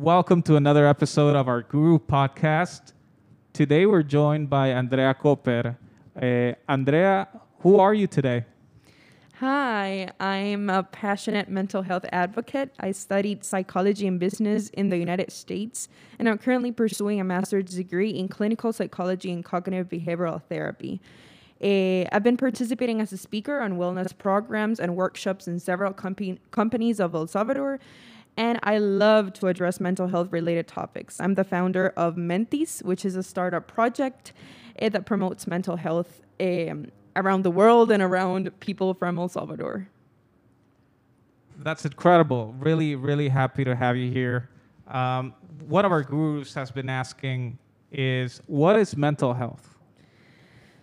Welcome to another episode of our Guru podcast. Today we're joined by Andrea Cooper. Uh, Andrea, who are you today? Hi, I'm a passionate mental health advocate. I studied psychology and business in the United States, and I'm currently pursuing a master's degree in clinical psychology and cognitive behavioral therapy. Uh, I've been participating as a speaker on wellness programs and workshops in several comp- companies of El Salvador, and I love to address mental health related topics. I'm the founder of Mentis, which is a startup project uh, that promotes mental health um, around the world and around people from El Salvador. That's incredible. Really, really happy to have you here. Um, one of our gurus has been asking is what is mental health?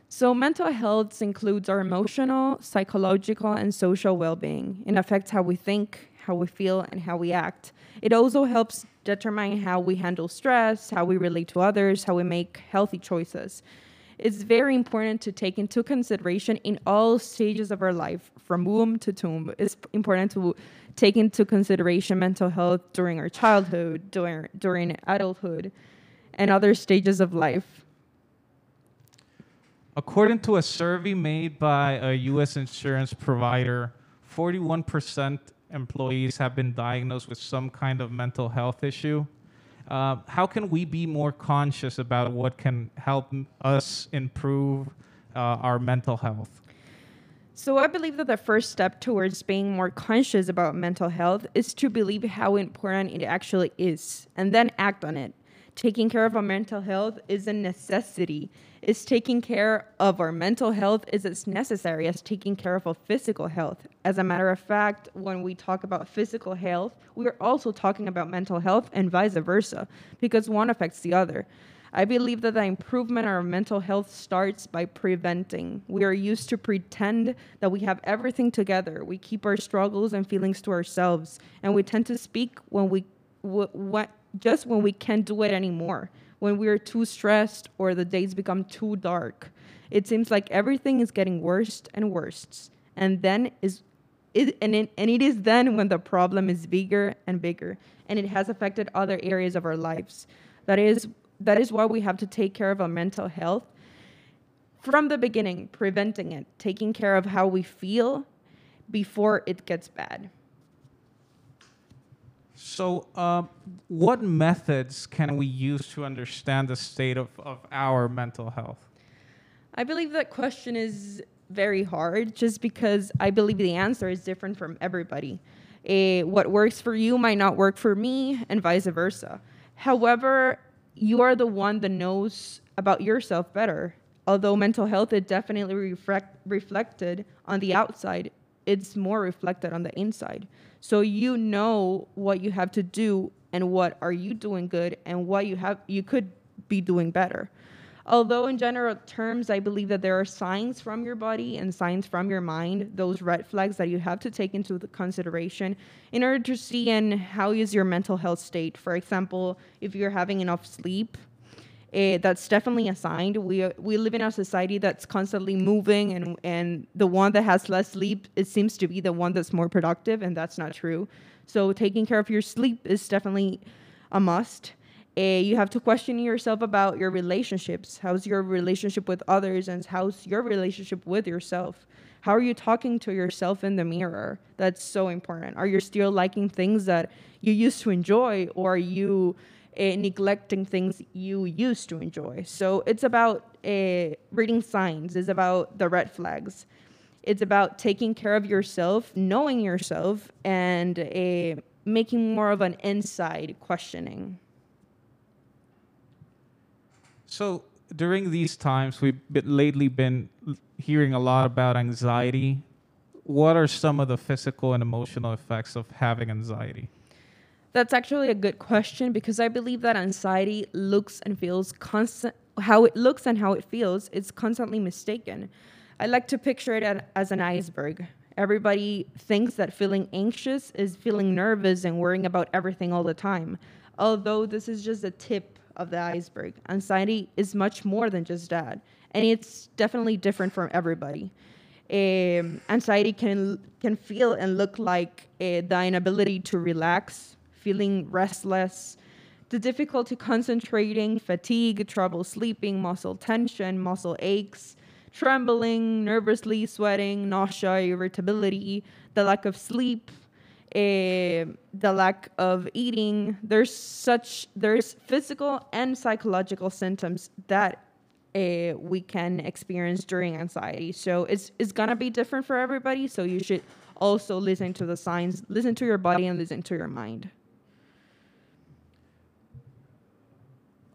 So, mental health includes our emotional, psychological, and social well being. It affects how we think, how we feel, and how we act. It also helps determine how we handle stress, how we relate to others, how we make healthy choices. It's very important to take into consideration in all stages of our life, from womb to tomb. It's important to take into consideration mental health during our childhood, during, during adulthood, and other stages of life. According to a survey made by a U.S. insurance provider, 41% employees have been diagnosed with some kind of mental health issue. Uh, how can we be more conscious about what can help us improve uh, our mental health? So, I believe that the first step towards being more conscious about mental health is to believe how important it actually is and then act on it. Taking care of our mental health is a necessity is taking care of our mental health is as necessary as taking care of our physical health. As a matter of fact, when we talk about physical health, we are also talking about mental health and vice versa, because one affects the other. I believe that the improvement of our mental health starts by preventing. We are used to pretend that we have everything together. We keep our struggles and feelings to ourselves, and we tend to speak when we what just when we can't do it anymore when we're too stressed or the days become too dark. It seems like everything is getting worse and worse. And then is it, and, it, and it is then when the problem is bigger and bigger and it has affected other areas of our lives. That is that is why we have to take care of our mental health from the beginning, preventing it, taking care of how we feel before it gets bad. So, uh, what methods can we use to understand the state of, of our mental health? I believe that question is very hard just because I believe the answer is different from everybody. What works for you might not work for me, and vice versa. However, you are the one that knows about yourself better. Although mental health is definitely reflect, reflected on the outside, it's more reflected on the inside. So you know what you have to do and what are you doing good and what you have you could be doing better. Although in general terms I believe that there are signs from your body and signs from your mind, those red flags that you have to take into consideration in order to see and how is your mental health state. For example, if you're having enough sleep, uh, that's definitely assigned. sign. We we live in a society that's constantly moving, and and the one that has less sleep, it seems to be the one that's more productive, and that's not true. So taking care of your sleep is definitely a must. Uh, you have to question yourself about your relationships. How's your relationship with others, and how's your relationship with yourself? How are you talking to yourself in the mirror? That's so important. Are you still liking things that you used to enjoy, or are you neglecting things you used to enjoy. So it's about uh, reading signs, it's about the red flags. It's about taking care of yourself, knowing yourself, and uh, making more of an inside questioning. So during these times, we've lately been hearing a lot about anxiety. What are some of the physical and emotional effects of having anxiety? That's actually a good question because I believe that anxiety looks and feels constant how it looks and how it feels is constantly mistaken. I like to picture it as an iceberg. Everybody thinks that feeling anxious is feeling nervous and worrying about everything all the time. Although this is just a tip of the iceberg. Anxiety is much more than just that, and it's definitely different from everybody. Um, anxiety can can feel and look like uh, the inability to relax, feeling restless, the difficulty concentrating, fatigue, trouble sleeping, muscle tension, muscle aches, trembling, nervously sweating, nausea, irritability, the lack of sleep, eh, the lack of eating. There's such there's physical and psychological symptoms that uh, we can experience during anxiety. So it's it's gonna be different for everybody. So you should also listen to the signs, listen to your body, and listen to your mind.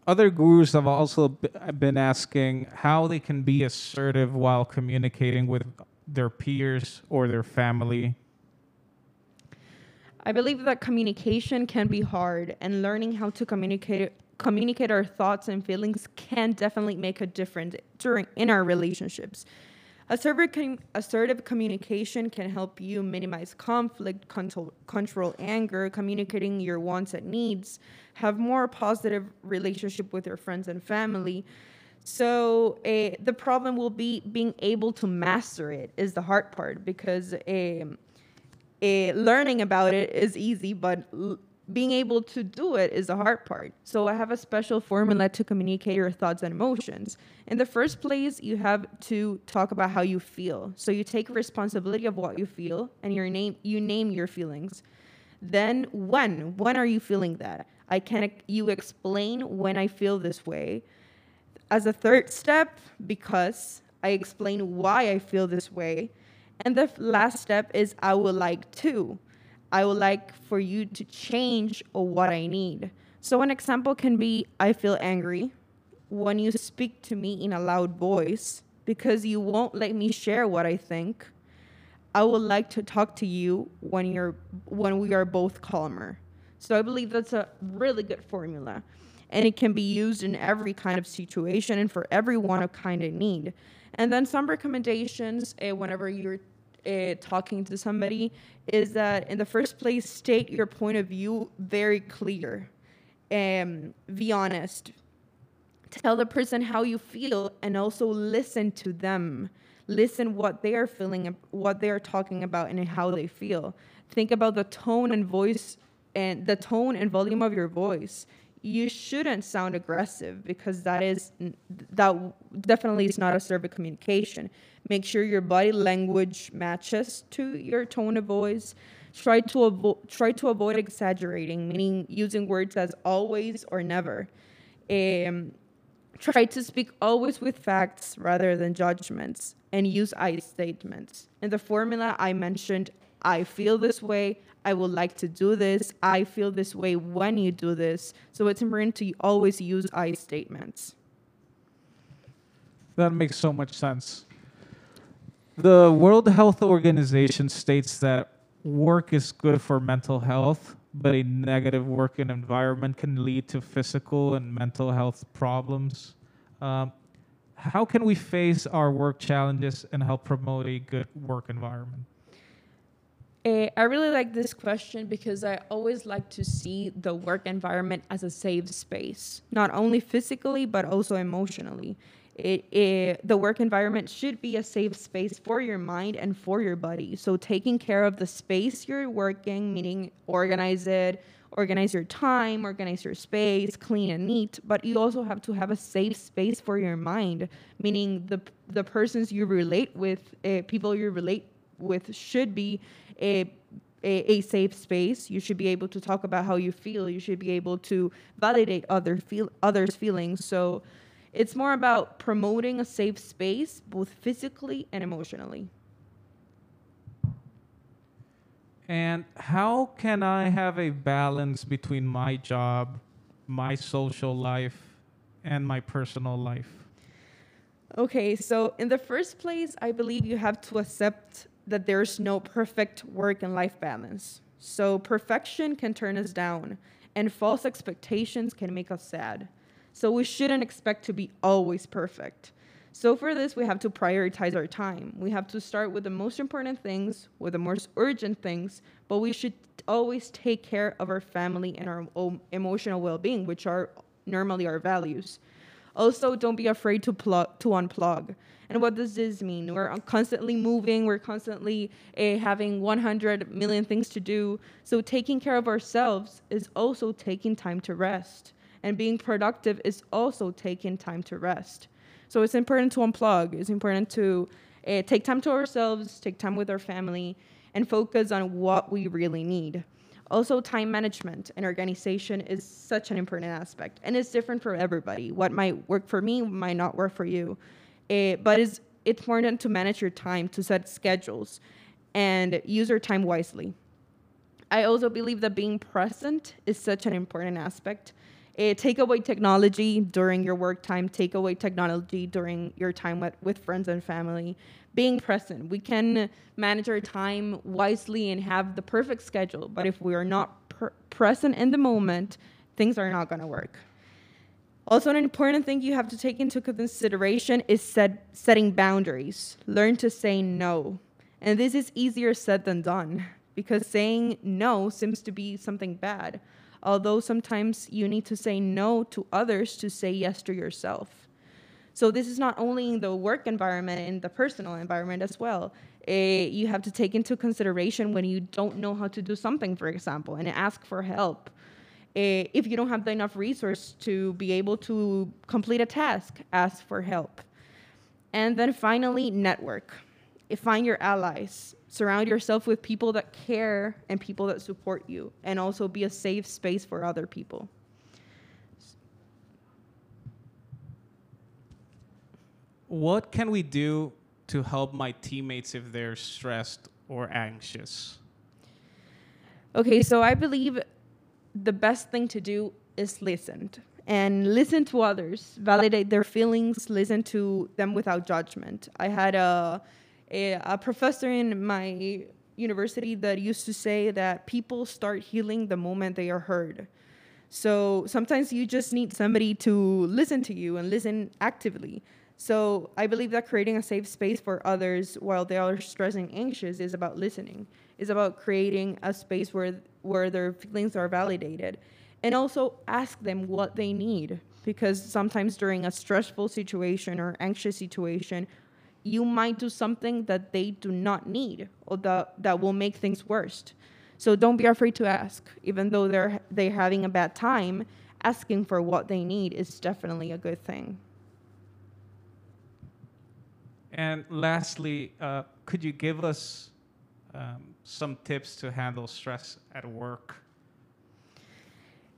Other gurus have also been asking how they can be assertive while communicating with their peers or their family. I believe that communication can be hard, and learning how to communicate communicate our thoughts and feelings can definitely make a difference during in our relationships. Assertive, com- assertive communication can help you minimize conflict, control, control anger, communicating your wants and needs, have more positive relationship with your friends and family. So uh, the problem will be being able to master it is the hard part because uh, uh, learning about it is easy, but l- being able to do it is the hard part. So I have a special formula to communicate your thoughts and emotions. In the first place, you have to talk about how you feel. So you take responsibility of what you feel and your name you name your feelings. Then when when are you feeling that? I can you explain when I feel this way. As a third step, because I explain why I feel this way. And the last step is I would like to. I would like for you to change what I need. So, an example can be I feel angry when you speak to me in a loud voice because you won't let me share what I think. I would like to talk to you when you're when we are both calmer. So I believe that's a really good formula. And it can be used in every kind of situation and for everyone of kind of need. And then some recommendations uh, whenever you're uh, talking to somebody is that in the first place state your point of view very clear and be honest. Tell the person how you feel and also listen to them. Listen what they are feeling what they are talking about and how they feel. Think about the tone and voice and the tone and volume of your voice you shouldn't sound aggressive because that is that definitely is not a assertive communication. Make sure your body language matches to your tone of voice. Try to avo- try to avoid exaggerating meaning using words as always or never. Um, try to speak always with facts rather than judgments and use i statements. In the formula i mentioned i feel this way I would like to do this. I feel this way when you do this. So it's important to always use I statements. That makes so much sense. The World Health Organization states that work is good for mental health, but a negative working environment can lead to physical and mental health problems. Um, how can we face our work challenges and help promote a good work environment? Uh, I really like this question because I always like to see the work environment as a safe space, not only physically but also emotionally. It, it, the work environment should be a safe space for your mind and for your body. So taking care of the space you're working, meaning organize it, organize your time, organize your space, clean and neat. But you also have to have a safe space for your mind, meaning the the persons you relate with, uh, people you relate with, should be a, a, a, safe space. You should be able to talk about how you feel. You should be able to validate other feel others' feelings. So it's more about promoting a safe space, both physically and emotionally. And how can I have a balance between my job, my social life, and my personal life? Okay, so in the first place, I believe you have to accept that there's no perfect work and life balance. So perfection can turn us down, and false expectations can make us sad. So we shouldn't expect to be always perfect. So for this, we have to prioritize our time. We have to start with the most important things, with the most urgent things, but we should always take care of our family and our emotional well-being, which are normally our values. Also, don't be afraid to plug to unplug. And what does this mean? We're constantly moving, we're constantly uh, having 100 million things to do. So, taking care of ourselves is also taking time to rest. And being productive is also taking time to rest. So, it's important to unplug, it's important to uh, take time to ourselves, take time with our family, and focus on what we really need. Also, time management and organization is such an important aspect, and it's different for everybody. What might work for me might not work for you, uh, but it's it's important to manage your time, to set schedules, and use your time wisely. I also believe that being present is such an important aspect. Uh, take away technology during your work time, take away technology during your time with, with friends and family. Being present. We can manage our time wisely and have the perfect schedule, but if we are not pr- present in the moment, things are not going to work. Also, an important thing you have to take into consideration is set, setting boundaries. Learn to say no. And this is easier said than done because saying no seems to be something bad although sometimes you need to say no to others to say yes to yourself. So this is not only in the work environment, in the personal environment as well. Uh, you have to take into consideration when you don't know how to do something, for example, and ask for help. Uh, if you don't have enough resource to be able to complete a task, ask for help. And then finally, network. Find your allies surround yourself with people that care and people that support you and also be a safe space for other people what can we do to help my teammates if they're stressed or anxious okay so i believe the best thing to do is listen and listen to others validate their feelings listen to them without judgment i had a a, a professor in my university that used to say that people start healing the moment they are heard. So sometimes you just need somebody to listen to you and listen actively. So I believe that creating a safe space for others while they are stressed and anxious is about listening. It's about creating a space where where their feelings are validated. And also ask them what they need because sometimes during a stressful situation or anxious situation, you might do something that they do not need or that, that will make things worse. So don't be afraid to ask. Even though they're they're having a bad time, asking for what they need is definitely a good thing. And lastly, uh, could you give us um, some tips to handle stress at work?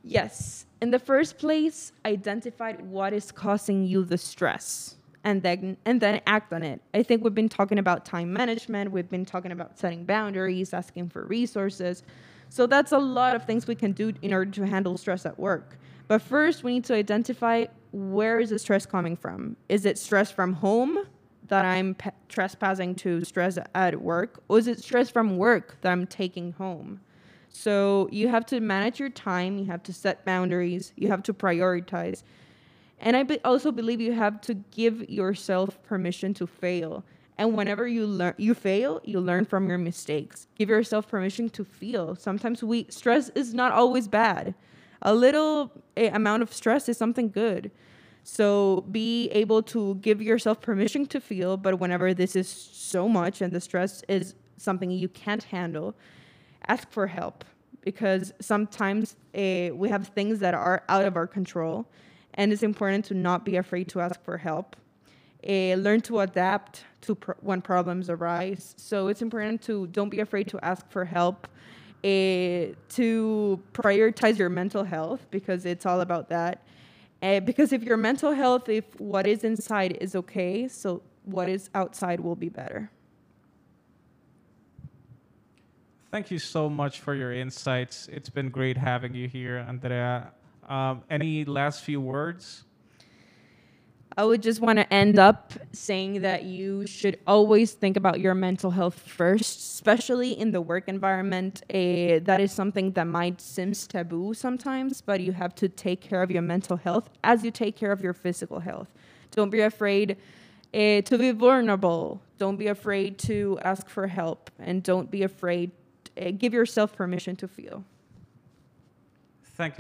Yes. In the first place, identify what is causing you the stress and then and then act on it. I think we've been talking about time management, we've been talking about setting boundaries, asking for resources. So that's a lot of things we can do in order to handle stress at work. But first, we need to identify where is the stress coming from? Is it stress from home that I'm trespassing to stress at work, or is it stress from work that I'm taking home? So you have to manage your time, you have to set boundaries, you have to prioritize. And I be- also believe you have to give yourself permission to fail. And whenever you learn, you fail, you learn from your mistakes. Give yourself permission to feel. Sometimes we stress is not always bad. A little a, amount of stress is something good. So be able to give yourself permission to feel. But whenever this is so much and the stress is something you can't handle, ask for help because sometimes uh, we have things that are out of our control and it's important to not be afraid to ask for help. Uh, learn to adapt to pr- when problems arise. So it's important to don't be afraid to ask for help. Uh, to prioritize your mental health because it's all about that. Uh, because if your mental health, if what is inside is okay, so what is outside will be better. Thank you so much for your insights. It's been great having you here, Andrea. Um, any last few words? I would just want to end up saying that you should always think about your mental health first, especially in the work environment. Uh, that is something that might seem taboo sometimes, but you have to take care of your mental health as you take care of your physical health. Don't be afraid uh, to be vulnerable. Don't be afraid to ask for help, and don't be afraid. Uh, give yourself permission to feel.